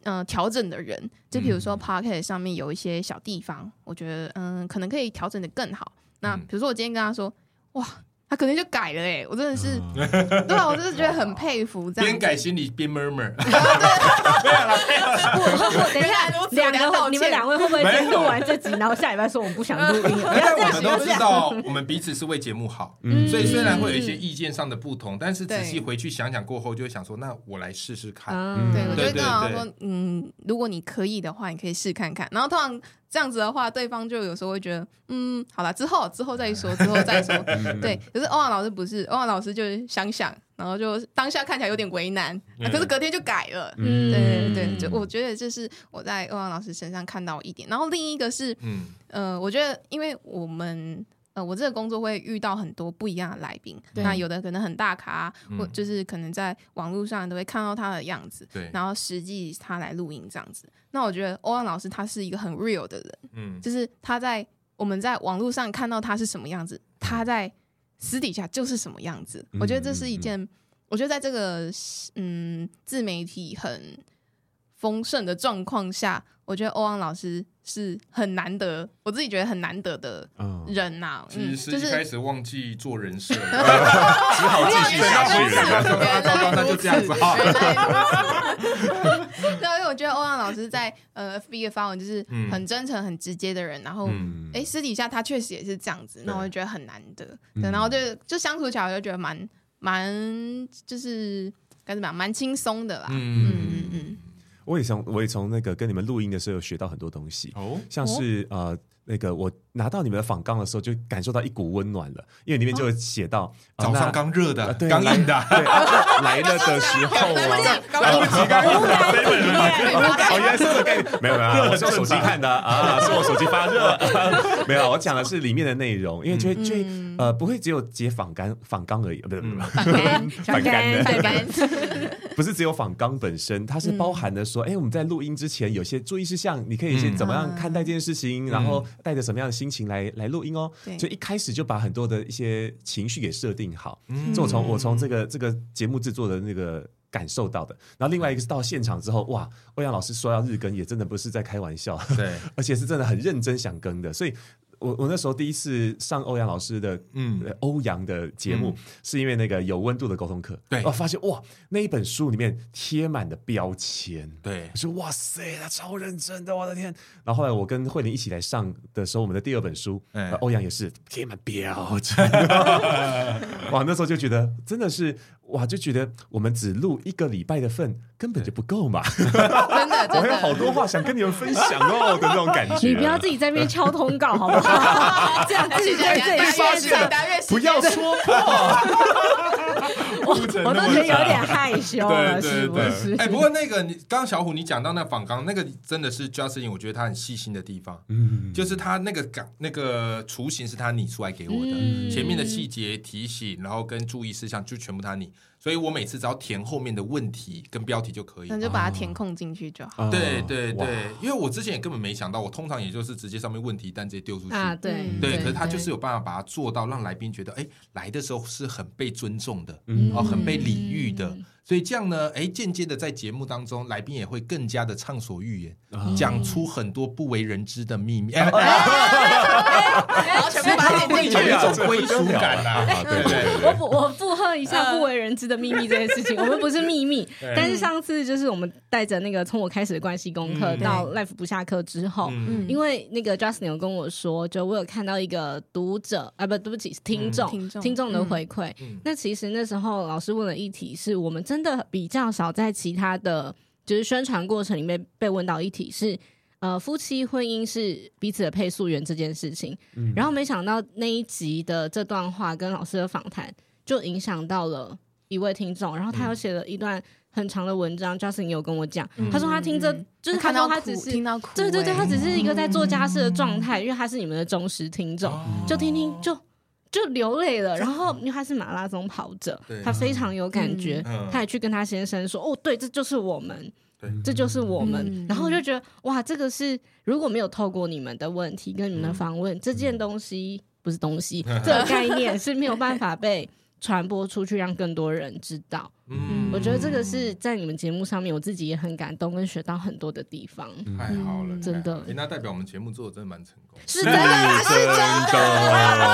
嗯调整的人。就比如说 Pocket 上面有一些小地方，我觉得嗯可能可以调整的更好。那比如说我今天跟他说，哇。他可能就改了哎、欸，我真的是，对啊，我真的觉得很佩服这样。边改心里边 murmur。没有了，没有了。等一下，两个你们两位会不会先录完这集，然后下礼拜说我们不想录音？但我们都知道，我们彼此是为节目好，所以虽然会有一些意见上的不同，但是仔细回去想想过后，就会想说，那我来试试看。对，我觉得刚好说，嗯，如果你可以的话，你可以试看看。然后通常。这样子的话，对方就有时候会觉得，嗯，好了，之后之后再说，之后再说。对，可是欧阳老师不是，欧阳老师就是想想，然后就当下看起来有点为难，可是隔天就改了。嗯，对对对，就我觉得这是我在欧阳老师身上看到一点。然后另一个是，嗯，呃，我觉得因为我们。呃，我这个工作会遇到很多不一样的来宾，那有的可能很大咖，嗯、或就是可能在网络上都会看到他的样子，对然后实际他来录音这样子。那我觉得欧阳老师他是一个很 real 的人，嗯，就是他在我们在网络上看到他是什么样子，他在私底下就是什么样子。嗯、我觉得这是一件，嗯、我觉得在这个嗯自媒体很丰盛的状况下，我觉得欧阳老师是很难得，我自己觉得很难得的人呐、啊。嗯，其实是一开始忘记做人设，只好继续下去了。那就这样子好。对，因为我觉得欧阳老师在呃 FB 的发文就是很真诚、很直接的人，然后哎、嗯、私底下他确实也是这样子，那我就觉得很难得。对，然后就就相处起来我就觉得蛮蛮就是该怎么样，蛮轻松的啦。嗯嗯嗯。嗯我也从我也从那个跟你们录音的时候学到很多东西，哦，像是呃那个我拿到你们的访纲的时候，就感受到一股温暖了，因为里面就写到早上刚热的，刚硬的，对，来了的时候啊，来不及，刚硬的，哦，原来是这个概念，没有没有，我是用手机看的。啊，是我手机发热，没有，我讲的是里面的内容，因为就就呃不会只有接访纲访纲而已，不对不对，访纲访纲。不是只有访纲本身，它是包含的说，哎、嗯。欸，我们在录音之前有些注意事项，你可以先怎么样看待这件事情，嗯、然后带着什么样的心情来来录音哦。对。就一开始就把很多的一些情绪给设定好，这、嗯、我从我从这个这个节目制作的那个感受到的。然后另外一个是到现场之后，哇，欧阳老师说要日更，也真的不是在开玩笑，对，而且是真的很认真想更的，所以。我我那时候第一次上欧阳老师的嗯欧阳的节目，嗯、是因为那个有温度的沟通课，对，我发现哇那一本书里面贴满的标签，对，我说哇塞，他超认真的，我的天！然后后来我跟慧玲一起来上的时候，我们的第二本书，嗯、欧阳也是贴满标签，哇，那时候就觉得真的是。哇，就觉得我们只录一个礼拜的份根本就不够嘛！真的，我还有好多话想跟你们分享哦的那种感觉。你不要自己在那边敲通告好不好？这样自己在这里发现，不要说破。我我都觉得有点害羞了，是不是？哎，不过那个你刚刚小虎你讲到那仿钢，那个真的是 Justin，我觉得他很细心的地方，嗯，就是他那个钢那个雏形是他拟出来给我的，前面的细节提醒，然后跟注意事项就全部他拟。所以我每次只要填后面的问题跟标题就可以，那就把它填空进去就好。对对对，因为我之前也根本没想到，我通常也就是直接上面问题单直接丢出去啊。对对，可是他就是有办法把它做到，让来宾觉得，哎，来的时候是很被尊重的，哦，很被礼遇的。所以这样呢，哎，间接的在节目当中，来宾也会更加的畅所欲言，讲出很多不为人知的秘密，然后全部把它剪进去，有一种归属感呐。对对，我我一下不为人知的秘密这件事情，我们不是秘密，但是上次就是我们带着那个从我开始的关系功课到 Life 不下课之后，因为那个 Justin 有跟我说，就我有看到一个读者啊，不，对不起，听众听众的回馈。那其实那时候老师问了一题，是我们。真的比较少在其他的就是宣传过程里面被问到一题是，呃，夫妻婚姻是彼此的配速员这件事情。嗯、然后没想到那一集的这段话跟老师的访谈，就影响到了一位听众。然后他又写了一段很长的文章，Justin 有跟我讲，嗯、他说他听着就是他说他只是听到哭，对对对，他只是一个在做家事的状态，嗯、因为他是你们的忠实听众，哦、就听听就。就流泪了，然后因为他是马拉松跑者，他非常有感觉，他也去跟他先生说：“哦，对，这就是我们，这就是我们。”然后我就觉得，哇，这个是如果没有透过你们的问题跟你们的访问，这件东西不是东西，这个概念是没有办法被传播出去，让更多人知道。嗯，我觉得这个是在你们节目上面，我自己也很感动，跟学到很多的地方。太好了，真的。那代表我们节目做的真的蛮成功。是真的，是真的，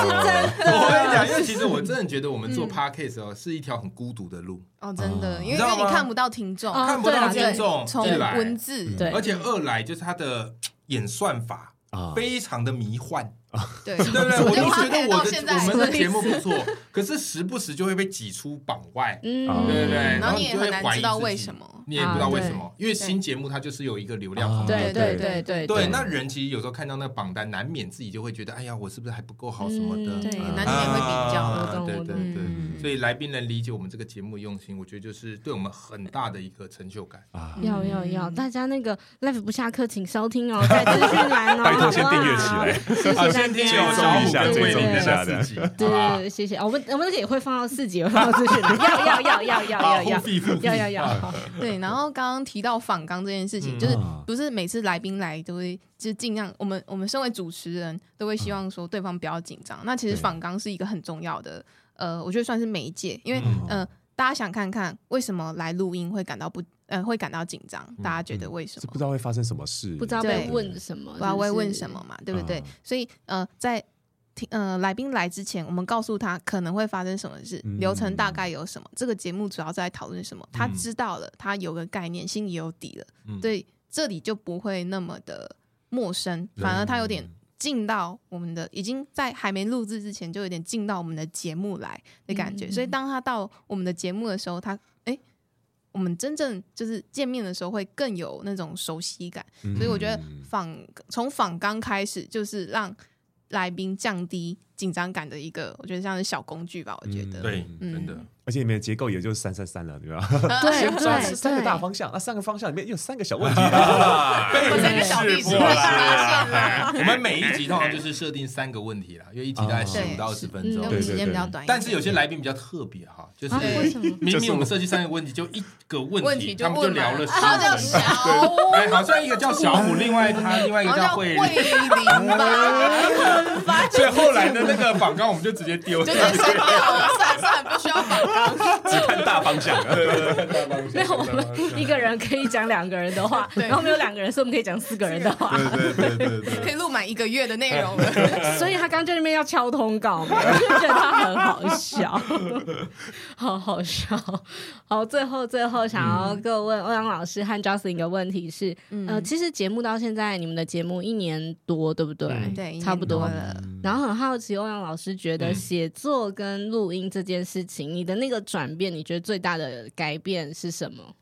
是真的。我跟你讲，因为其实我真的觉得我们做 Podcast 哦，是一条很孤独的路。哦，真的，因为你看不到听众，看不到听众，从文字，对，而且二来就是它的演算法非常的迷幻。对 对对，我就觉得我的我们的节目不错，可是时不时就会被挤出榜外，对对对，然后你也很难知道为什么，你也不知道为什么，因为新节目它就是有一个流量，对对对对对，那人其实有时候看到那个榜单，难免自己就会觉得，哎呀，我是不是还不够好什么的，对，难免会比较，对对对，所以来宾能理解我们这个节目用心，我觉得就是对我们很大的一个成就感啊！要要要，大家那个 Life 不下课，请收听哦，在资讯栏哦，拜托先订阅起来，谢谢。先听小虎一下，追踪一下的。对对对，谢谢。我们我们也会放到四集，放到资讯栏。要要要要要要要要要要。对，然后刚刚提到访纲这件事情，就是不是每次来宾来都会，就尽量我们我们身为主持人都会希望说对方不要紧张。那其实访纲是一个很重要的，呃，我觉得算是媒介，因为呃，大家想看看为什么来录音会感到不呃会感到紧张，大家觉得为什么？不知道会发生什么事，不知道被问什么，不知道会问什么嘛，对不对？所以呃，在听呃来宾来之前，我们告诉他可能会发生什么事，流程大概有什么，这个节目主要在讨论什么，他知道了，他有个概念，心里有底了，对，这里就不会那么的陌生，反而他有点。进到我们的，已经在还没录制之前就有点进到我们的节目来的感觉，嗯、所以当他到我们的节目的时候，他我们真正就是见面的时候会更有那种熟悉感，嗯、所以我觉得访从访刚开始就是让来宾降低紧张感的一个，我觉得像是小工具吧，我觉得、嗯、对，真的。而且里面的结构也就是三三三了，对吧？对对，三个大方向，那三个方向里面有三个小问题。我们每一集通常就是设定三个问题啦，因为一集大概十五到二十分钟，对时间比较短。但是有些来宾比较特别哈，就是明明我们设计三个问题，就一个问题，他们就聊了十分钟。哎，好像一个叫小虎，另外他另外一个叫慧玲，所以后来的那个访纲我们就直接丢掉了。不需要反方，只看大方向。对对对，看大方向。没有，我们一个人可以讲两个人的话，然后没有两个人，所以我们可以讲四个人的话。对对对对，可以录满一个月的内容。所以他刚在那边要敲通告嘛，我就觉得他很好笑，好好笑。好，最后最后想要各位问欧阳老师和 Jocelyn 一个问题是：呃，其实节目到现在，你们的节目一年多，对不对？对，差不多了。然后很好奇，欧阳老师觉得写作跟录音这件事情，你的那个转变，你觉得最大的改变是什么？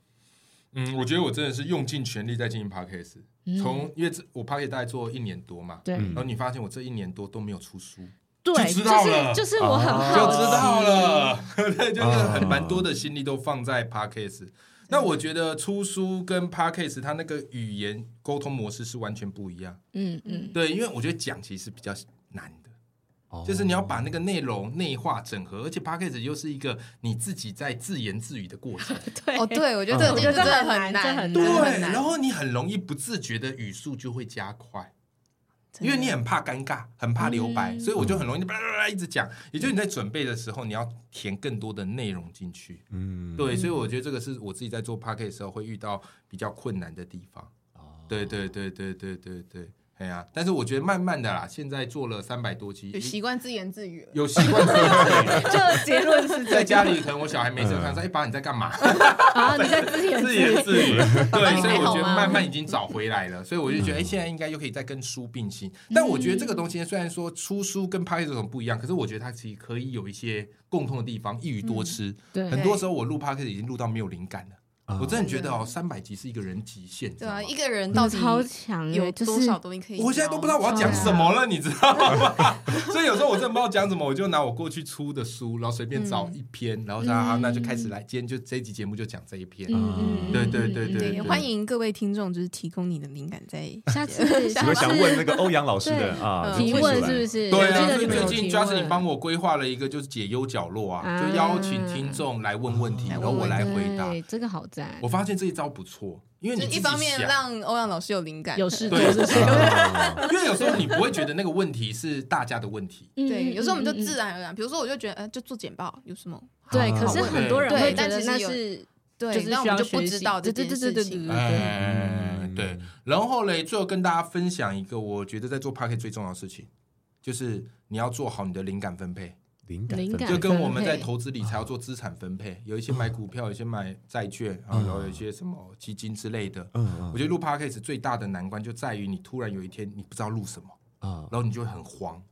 嗯，我觉得我真的是用尽全力在进行 Podcast，从因为我 Podcast 大概做一年多嘛，对，然后你发现我这一年多都没有？出书，对，就知道了，就是我很好就知道了，对，就是很蛮多的心力都放在 Podcast。那我觉得出书跟 Podcast 它那个语言沟通模式是完全不一样，嗯嗯，对，因为我觉得讲其实比较难。就是你要把那个内容内化整合，而且 p a c k a g e 又是一个你自己在自言自语的过程。对，哦，对，我觉得这真的很难，对，然后你很容易不自觉的语速就会加快，因为你很怕尴尬，很怕留白，所以我就很容易叭叭叭一直讲。也就是你在准备的时候，你要填更多的内容进去。嗯，对，所以我觉得这个是我自己在做 p a c k a g e 的时候会遇到比较困难的地方。对对对对对对对。哎呀，但是我觉得慢慢的啦，现在做了三百多期，有习惯自言自语了，有习惯自言自语。这结论是在家里，可能我小孩没事看说：“哎，爸，你在干嘛？” 啊，你在自言自言自语。对，所以我觉得慢慢已经找回来了，所以我就觉得，哎，现在应该又可以再跟书并行。但我觉得这个东西虽然说出书跟拍这种不一样，可是我觉得它其实可以有一些共通的地方，一鱼多吃。对，很多时候我录 Podcast 已经录到没有灵感了。我真的觉得哦，三百集是一个人极限，对啊，一个人到底超强，有多少东西可以？我现在都不知道我要讲什么了，你知道吗？所以有时候我真的不知道讲什么，我就拿我过去出的书，然后随便找一篇，然后说啊，那就开始来，今天就这一集节目就讲这一篇。嗯，对对对对，欢迎各位听众，就是提供你的灵感，在 下次。我想问那个欧阳老师的啊提问是不是？对啊，所以最近主要是你帮我规划了一个就是解忧角落啊，就邀请听众来问问题，然后我来回答。这个好赞，我发现这一。招不错，因为你一方面让欧阳老师有灵感，有事对，因为有时候你不会觉得那个问题是大家的问题，对，有时候我们就自然而然，比如说我就觉得，哎，就做简报有什么？对，可是很多人会觉得那是对，那我们就不知道这件事情。对，对对。然后嘞，最后跟大家分享一个，我觉得在做 Podcast 最重要的事情，就是你要做好你的灵感分配。灵感就跟我们在投资理财要做资产分配，有一些买股票，有一些买债券，然后有一些什么基金之类的。嗯，我觉得录 Podcast 最大的难关就在于你突然有一天你不知道录什么，然后你就会很慌。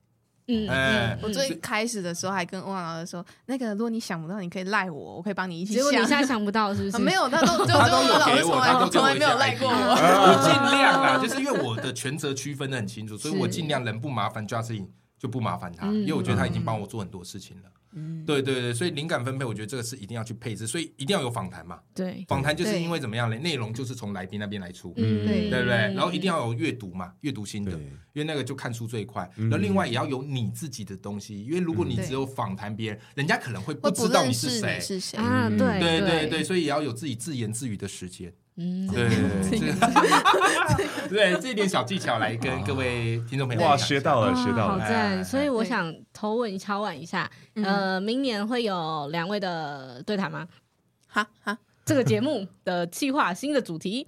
嗯，哎，我最开始的时候还跟欧阳老师说，那个如果你想不到，你可以赖我，我可以帮你一起想。结果你现在想不到是不是？没有，他都 他都有给我，他从来没有赖过我。我尽量啊，就是因为我的权责区分的很清楚，所以我尽量人不麻烦 Justin 就不麻烦他，因为我觉得他已经帮我做很多事情了。嗯，对对对，所以灵感分配，我觉得这个是一定要去配置，所以一定要有访谈嘛。对，访谈就是因为怎么样呢？内容就是从来宾那边来出，嗯，对不对？然后一定要有阅读嘛，阅读心得，因为那个就看书最快。然后另外也要有你自己的东西，因为如果你只有访谈别人，人家可能会不知道你是谁，是谁啊？对对对对，所以也要有自己自言自语的时间。嗯，对 对，这点小技巧来跟各位听众朋友哇，学到了，学到了，好赞！所以我想偷问敲碗一下，呃，明年会有两位的对谈吗？哈哈，这个节目的计划新的主题。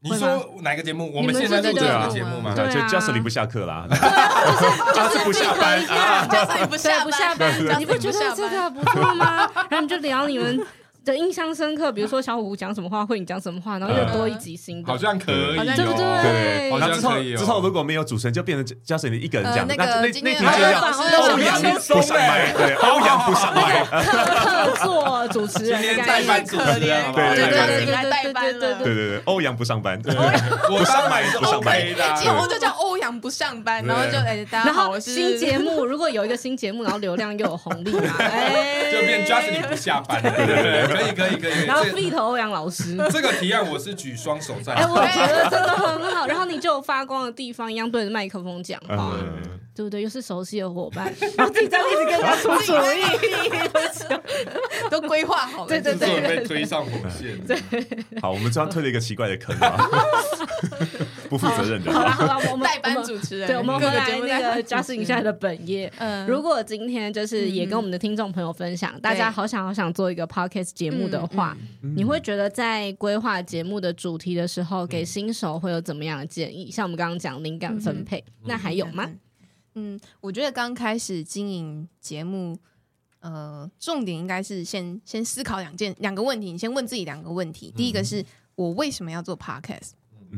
你说哪个节目？我们现在录这个节目吗？对，就 Justly 不下课啦，Justly 不下班啊，Justly 不下不下班，你不觉得这个不错吗？然后你就聊你们。的印象深刻，比如说小虎讲什么话，会你讲什么话，然后又多一集新的，好像可以，对不对？对，好像可以。之后如果没有主持人，就变成 Justly 一个人讲。那那那天就要欧阳不上麦，对，欧阳不上麦，客座主持人，代班主持人，对对对，对对对，欧阳不上班，我上麦是 OK 的，节目就叫欧阳不上班，然后就哎，大家好，新节目如果有一个新节目，然后流量又有红利嘛，哎，就变 Justly 不下班，对对对。可以可以可以，然后立头欧阳老师，这个提案我是举双手赞成。哎，我觉得真的很好。然后你就有发光的地方，一样对着麦克风讲话，对不对？又是熟悉的伙伴，然后自己在一直跟他出主意，都规划好了，对对对，被推上火线。对，好，我们这样推了一个奇怪的坑啊，不负责任的。好了好了，我们代班主持人，对，我们回来那个 Justly 现在的本业。嗯，如果今天就是也跟我们的听众朋友分享，大家好想好想做一个 podcast 节目的话，你会觉得在规划节目的主题的时候，给新手会有怎么样的建议？像我们刚刚讲灵感分配，那还有吗？嗯，我觉得刚开始经营节目，呃，重点应该是先先思考两件两个问题。你先问自己两个问题，第一个是我为什么要做 podcast？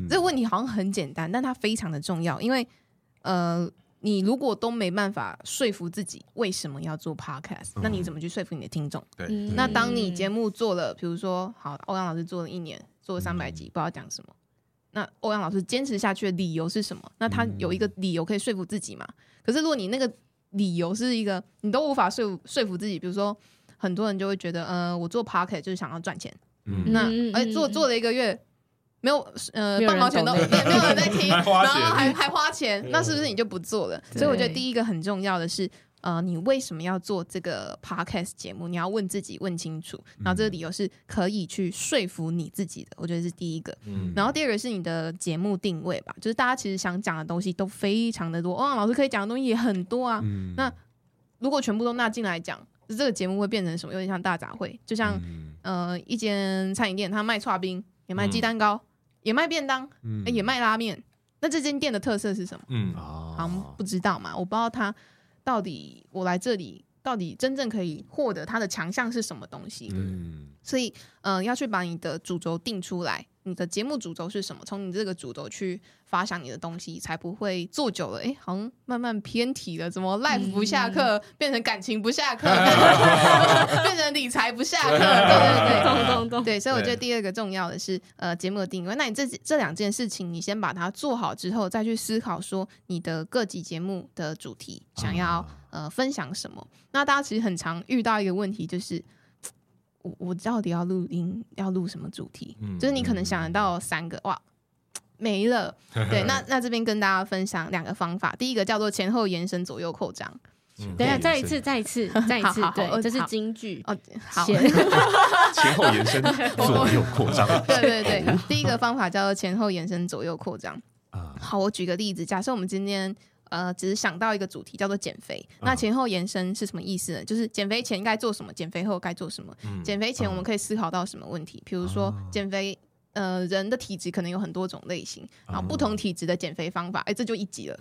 这个问题好像很简单，但它非常的重要，因为呃。你如果都没办法说服自己为什么要做 podcast，那你怎么去说服你的听众？对，那当你节目做了，比如说好，欧阳老师做了一年，做了三百集，不知道讲什么，那欧阳老师坚持下去的理由是什么？那他有一个理由可以说服自己嘛？可是如果你那个理由是一个你都无法说服说服自己，比如说很多人就会觉得，呃，我做 podcast 就是想要赚钱，嗯那而做做了一个月。没有，呃，半毛钱都没有人在 听，然后还还花钱，那是不是你就不做了？所以我觉得第一个很重要的是，呃，你为什么要做这个 podcast 节目？你要问自己问清楚，然后这个理由是可以去说服你自己的。我觉得是第一个。嗯然后第二个是你的节目定位吧，就是大家其实想讲的东西都非常的多，欧阳老师可以讲的东西也很多啊。那如果全部都纳进来讲，这个节目会变成什么？有点像大杂烩，就像呃一间餐饮店，他卖串冰，也卖鸡蛋糕。也卖便当，嗯、也卖拉面。那这间店的特色是什么？嗯，好像不知道嘛。我不知道他到底我来这里到底真正可以获得他的强项是什么东西。嗯，所以嗯、呃，要去把你的主轴定出来。你的节目主轴是什么？从你这个主轴去发想你的东西，才不会做久了，哎、欸，好像慢慢偏题了。怎么 life 不下课，嗯、变成感情不下课，变成理财不下课？对对对，懂懂懂。对，所以我觉得第二个重要的是，呃，节目的定位。那你这这两件事情，你先把它做好之后，再去思考说你的各级节目的主题想要呃分享什么。那大家其实很常遇到一个问题，就是。我到底要录音，要录什么主题？嗯、就是你可能想得到三个，哇，没了。对，那那这边跟大家分享两个方法。第一个叫做前后延伸，左右扩张。等下，再一次，再一次，再一次，对，这是京剧哦。好，前后延伸，左右扩张。对对对，第一个方法叫做前后延伸，左右扩张。好，我举个例子，假设我们今天。呃，只是想到一个主题叫做减肥，那前后延伸是什么意思呢？就是减肥前该做什么，减肥后该做什么。减肥前我们可以思考到什么问题？比如说减肥，呃，人的体质可能有很多种类型，然后不同体质的减肥方法，哎，这就一集了。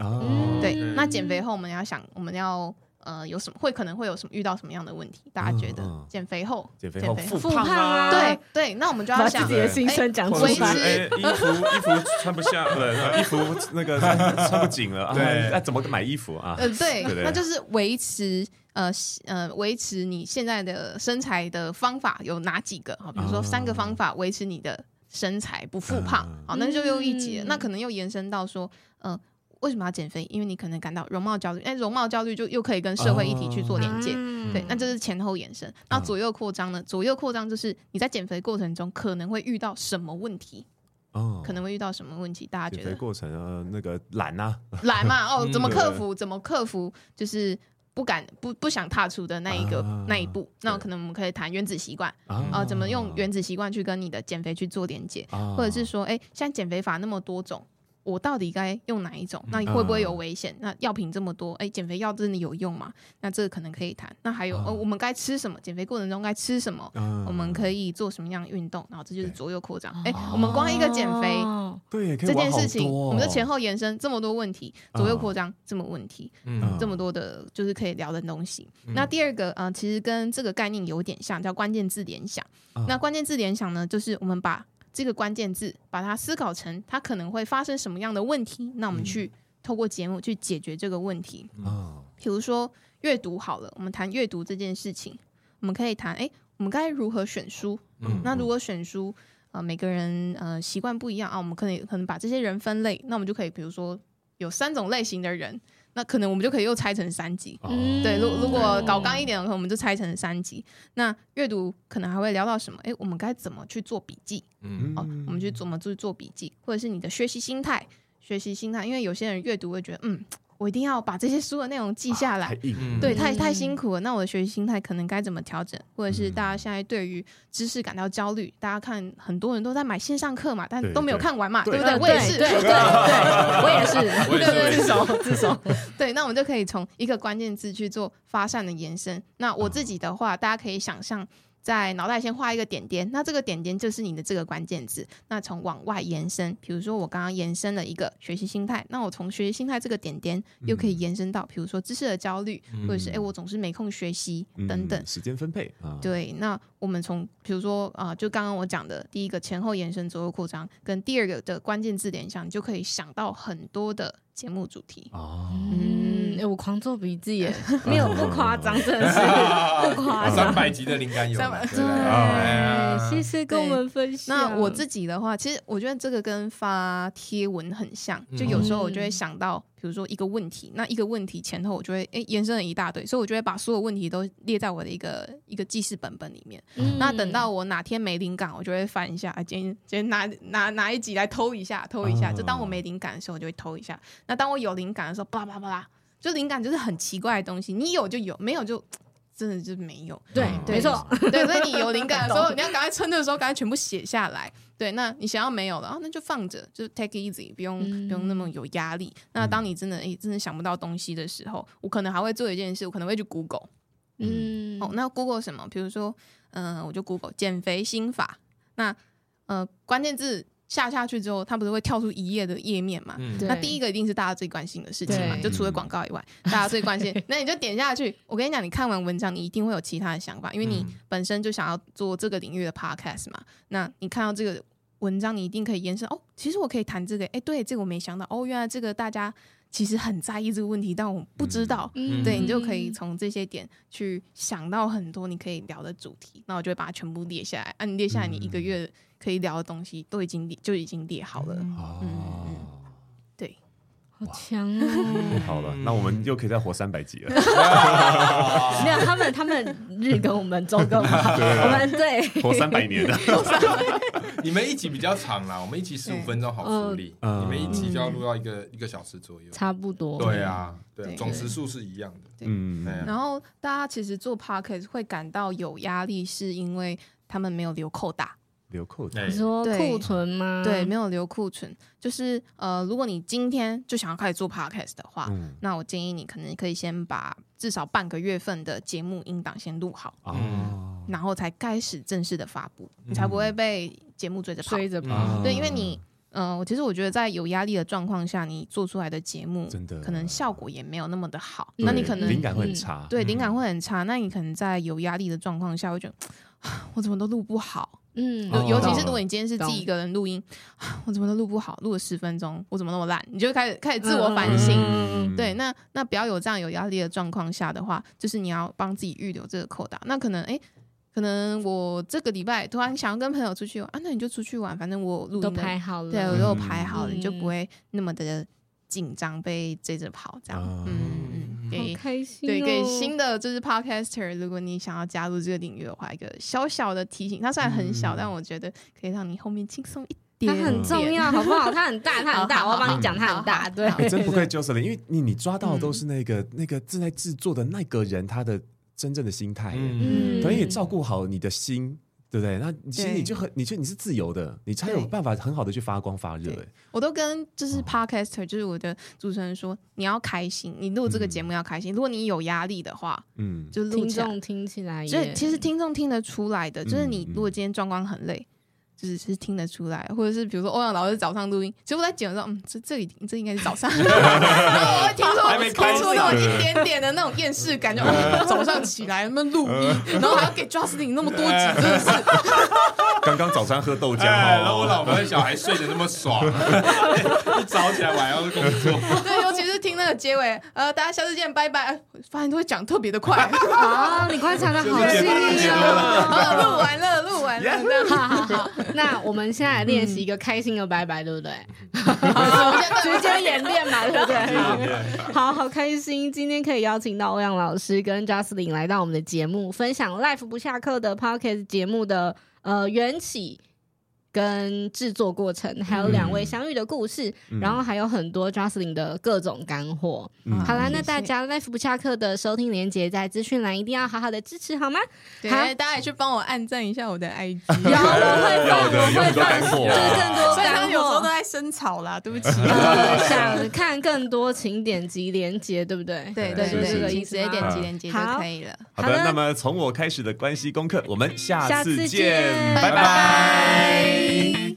对，那减肥后我们要想，我们要。呃，有什么会可能会有什么遇到什么样的问题？大家觉得减肥后，减肥后复胖啊？对对，那我们就要想自己的心声讲出来。衣服衣服穿不下了，衣服那个穿不紧了，对，那怎么买衣服啊？呃，对，那就是维持呃呃维持你现在的身材的方法有哪几个？哈，比如说三个方法维持你的身材不复胖，好，那就又一节，那可能又延伸到说，嗯。为什么要减肥？因为你可能感到容貌焦虑，哎，容貌焦虑就又可以跟社会议题去做连接，哦、对，那这是前后延伸。那左右扩张呢？左右扩张就是你在减肥过程中可能会遇到什么问题？哦，可能会遇到什么问题？大家觉得？减肥过程啊，那个懒啊，懒嘛，哦，怎么克服？怎么克服？就是不敢不不想踏出的那一个、啊、那一步。那可能我们可以谈原子习惯啊、呃，怎么用原子习惯去跟你的减肥去做连接？啊、或者是说，哎，现在减肥法那么多种。我到底该用哪一种？那你会不会有危险？那药品这么多，哎，减肥药真的有用吗？那这个可能可以谈。那还有，呃，我们该吃什么？减肥过程中该吃什么？我们可以做什么样的运动？然后这就是左右扩张。哎，我们光一个减肥，对这件事情，我们的前后延伸这么多问题，左右扩张这么问题，嗯，这么多的，就是可以聊的东西。那第二个，呃，其实跟这个概念有点像，叫关键字联想。那关键字联想呢，就是我们把这个关键字，把它思考成它可能会发生什么样的问题，那我们去透过节目去解决这个问题。啊，比如说阅读好了，我们谈阅读这件事情，我们可以谈，哎，我们该如何选书？嗯，那如果选书，呃，每个人呃习惯不一样啊，我们可能可能把这些人分类，那我们就可以，比如说有三种类型的人。那可能我们就可以又拆成三集，嗯、对。如如果搞刚一点的话，我们就拆成三集。那阅读可能还会聊到什么？哎，我们该怎么去做笔记？嗯，哦，我们去怎么去做笔记，或者是你的学习心态？学习心态，因为有些人阅读会觉得，嗯。我一定要把这些书的内容记下来，对，太太辛苦了。那我的学习心态可能该怎么调整？或者是大家现在对于知识感到焦虑？大家看很多人都在买线上课嘛，但都没有看完嘛，对不对？我也是，对对对，我也是，对对，自首自首。对，那我们就可以从一个关键字去做发散的延伸。那我自己的话，大家可以想象。在脑袋先画一个点点，那这个点点就是你的这个关键字。那从往外延伸，比如说我刚刚延伸了一个学习心态，那我从学习心态这个点点又可以延伸到，比如说知识的焦虑，嗯、或者是哎我总是没空学习等等。时间分配啊，对。那我们从比如说啊、呃，就刚刚我讲的第一个前后延伸、左右扩张，跟第二个的关键字联想，你就可以想到很多的节目主题。哦，嗯。哎，我狂做笔记耶，没有不夸张，真的是 不夸张。三百集的灵感有，对，谢谢跟我们分享。那我自己的话，其实我觉得这个跟发贴文很像，就有时候我就会想到，比如说一个问题，那一个问题前后我就会哎延伸了一大堆，所以我就会把所有问题都列在我的一个一个记事本本里面。那等到我哪天没灵感，我就会翻一下，今天今天拿拿拿一集来偷一下，偷一下。就当我没灵感的时候，我就会偷一下。那当我有灵感的时候，巴拉巴拉巴拉。就灵感就是很奇怪的东西，你有就有，没有就真的就没有。对，没错，对，所以你有灵感的时候，你要赶快趁的时候，赶快全部写下来。对，那你想要没有了，那就放着，就 take it easy，不用不用那么有压力。那当你真的诶真的想不到东西的时候，我可能还会做一件事，我可能会去 Google。嗯，哦，那 Google 什么？比如说，嗯，我就 Google 减肥心法。那呃，关键字。下下去之后，它不是会跳出一页的页面嘛？嗯、那第一个一定是大家最关心的事情嘛？就除了广告以外，嗯、大家最关心。那你就点下去。我跟你讲，你看完文章，你一定会有其他的想法，因为你本身就想要做这个领域的 podcast 嘛。那你看到这个文章，你一定可以延伸哦。其实我可以谈这个，哎，对，这个我没想到哦。原来这个大家其实很在意这个问题，但我不知道。嗯、对，你就可以从这些点去想到很多你可以聊的主题。那我就会把它全部列下来。啊，你列下来，你一个月。可以聊的东西都已经列，就已经列好了。哦、嗯，对，好强哦！好了，那我们又可以再活三百集了。没有，他们他们日更我们周更，我们对活三百年了。你们一集比较长啦，我们一集十五分钟好处理，嗯、你们一集就要录到一个、嗯、一个小时左右，差不多。对啊，对，总时数是一样的。嗯，然后大家其实做 podcast 会感到有压力，是因为他们没有留扣打。留库存？你说库存吗？对，没有留库存，就是呃，如果你今天就想要开始做 podcast 的话，嗯、那我建议你可能可以先把至少半个月份的节目音档先录好，哦、然后才开始正式的发布，嗯、你才不会被节目追着跑。追着跑，对，因为你呃，其实我觉得在有压力的状况下，你做出来的节目真的。可能效果也没有那么的好，那你可能灵感会很差，嗯、对，灵感会很差，那你可能在有压力的状况下，会觉得 我怎么都录不好。嗯，尤其是如果你今天是自己一个人录音，我怎么都录不好，录了十分钟，我怎么那么烂？你就开始开始自我反省。嗯、对，那那不要有这样有压力的状况下的话，就是你要帮自己预留这个扣打。那可能哎，可能我这个礼拜突然想要跟朋友出去玩啊，那你就出去玩，反正我录音都排好了，对，我都排好了，嗯、你就不会那么的紧张被追着跑这样。嗯。嗯给开心、哦、对，给新的就是 podcaster，如果你想要加入这个领域的话，一个小小的提醒，它虽然很小，嗯、但我觉得可以让你后面轻松一点。它很重要，好不好？它很大，它很大，我要帮你讲，它很大。对，真不愧 Jocelyn，因为你你抓到的都是那个、嗯、那个正在制作的那个人他的真正的心态，嗯，等于也照顾好你的心。对不对？那其实你就很，你就你是自由的，你才有办法很好的去发光发热。哎，我都跟就是 podcaster，就是我的主持人说，你要开心，你录这个节目要开心。如果你有压力的话，嗯，就听众听起来，所以其实听众听得出来的，就是你如果今天状况很累。就是是听得出来，或者是比如说欧阳老师早上录音，其实我在剪的时候，嗯，这这里这应该是早上，然后我会听说听出那种一点点的那种厌世感，就早上起来那么录音，然后还要给 Justin 那么多集，真的是。刚刚早餐喝豆浆，然后我老婆的小孩睡得那么爽，一早起来我还要工作。听那个结尾，呃，大家下次见，拜拜。发现都会讲特别的快啊，你观察的好细腻啊。录完了，录完了，好好好。那我们现在来练习一个开心的拜拜，对不对？直接演练嘛，对不对？好好开心，今天可以邀请到欧阳老师跟 Justin 来到我们的节目，分享 Life 不下课的 Podcast 节目的呃缘起。跟制作过程，还有两位相遇的故事，嗯、然后还有很多 Jocelyn 的各种干货。嗯、好啦，那大家 Life 不下课的收听连结在资讯栏，一定要好好的支持好吗？对，好大家也去帮我按赞一下我的 IG，有我会放，我会放，就是更多干货。有时候都在生草啦，对不起。想看更多，请点击连结，对不对？对对对，这个意思，直接点击连结就可以了。好的，那么从我开始的关系功课，我们下次见，拜拜。Bye.